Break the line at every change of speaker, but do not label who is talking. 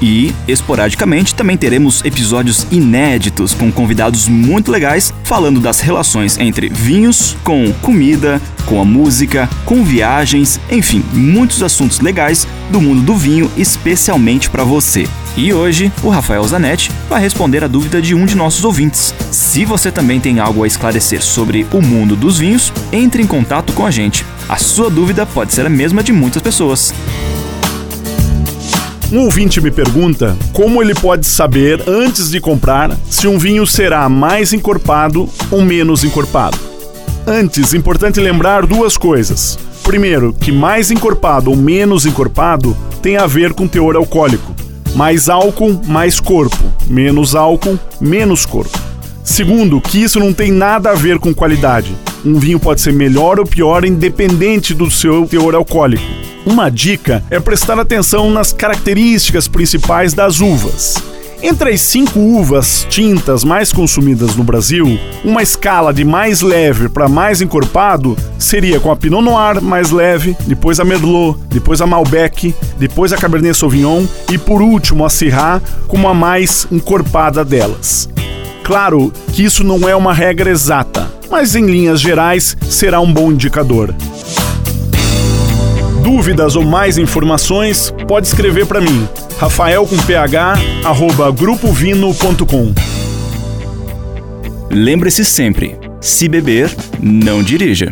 E, esporadicamente, também teremos episódios inéditos com convidados muito legais falando das relações entre vinhos, com comida, com a música, com viagens, enfim, muitos assuntos legais do mundo do vinho, especialmente para você. E hoje, o Rafael Zanetti vai responder a dúvida de um de nossos ouvintes. Se você também tem algo a esclarecer sobre o mundo dos vinhos, entre em contato com a gente. A sua dúvida pode ser a mesma de muitas pessoas.
Um ouvinte me pergunta como ele pode saber, antes de comprar, se um vinho será mais encorpado ou menos encorpado. Antes, importante lembrar duas coisas. Primeiro, que mais encorpado ou menos encorpado tem a ver com teor alcoólico. Mais álcool, mais corpo. Menos álcool, menos corpo. Segundo, que isso não tem nada a ver com qualidade. Um vinho pode ser melhor ou pior independente do seu teor alcoólico. Uma dica é prestar atenção nas características principais das uvas. Entre as cinco uvas tintas mais consumidas no Brasil, uma escala de mais leve para mais encorpado seria com a Pinot Noir mais leve, depois a Merlot, depois a Malbec, depois a Cabernet Sauvignon e por último a Syrah como a mais encorpada delas. Claro que isso não é uma regra exata, mas em linhas gerais será um bom indicador. Dúvidas ou mais informações, pode escrever para mim rafael com ph, arroba grupovino.com.
Lembre-se sempre, se beber, não dirija.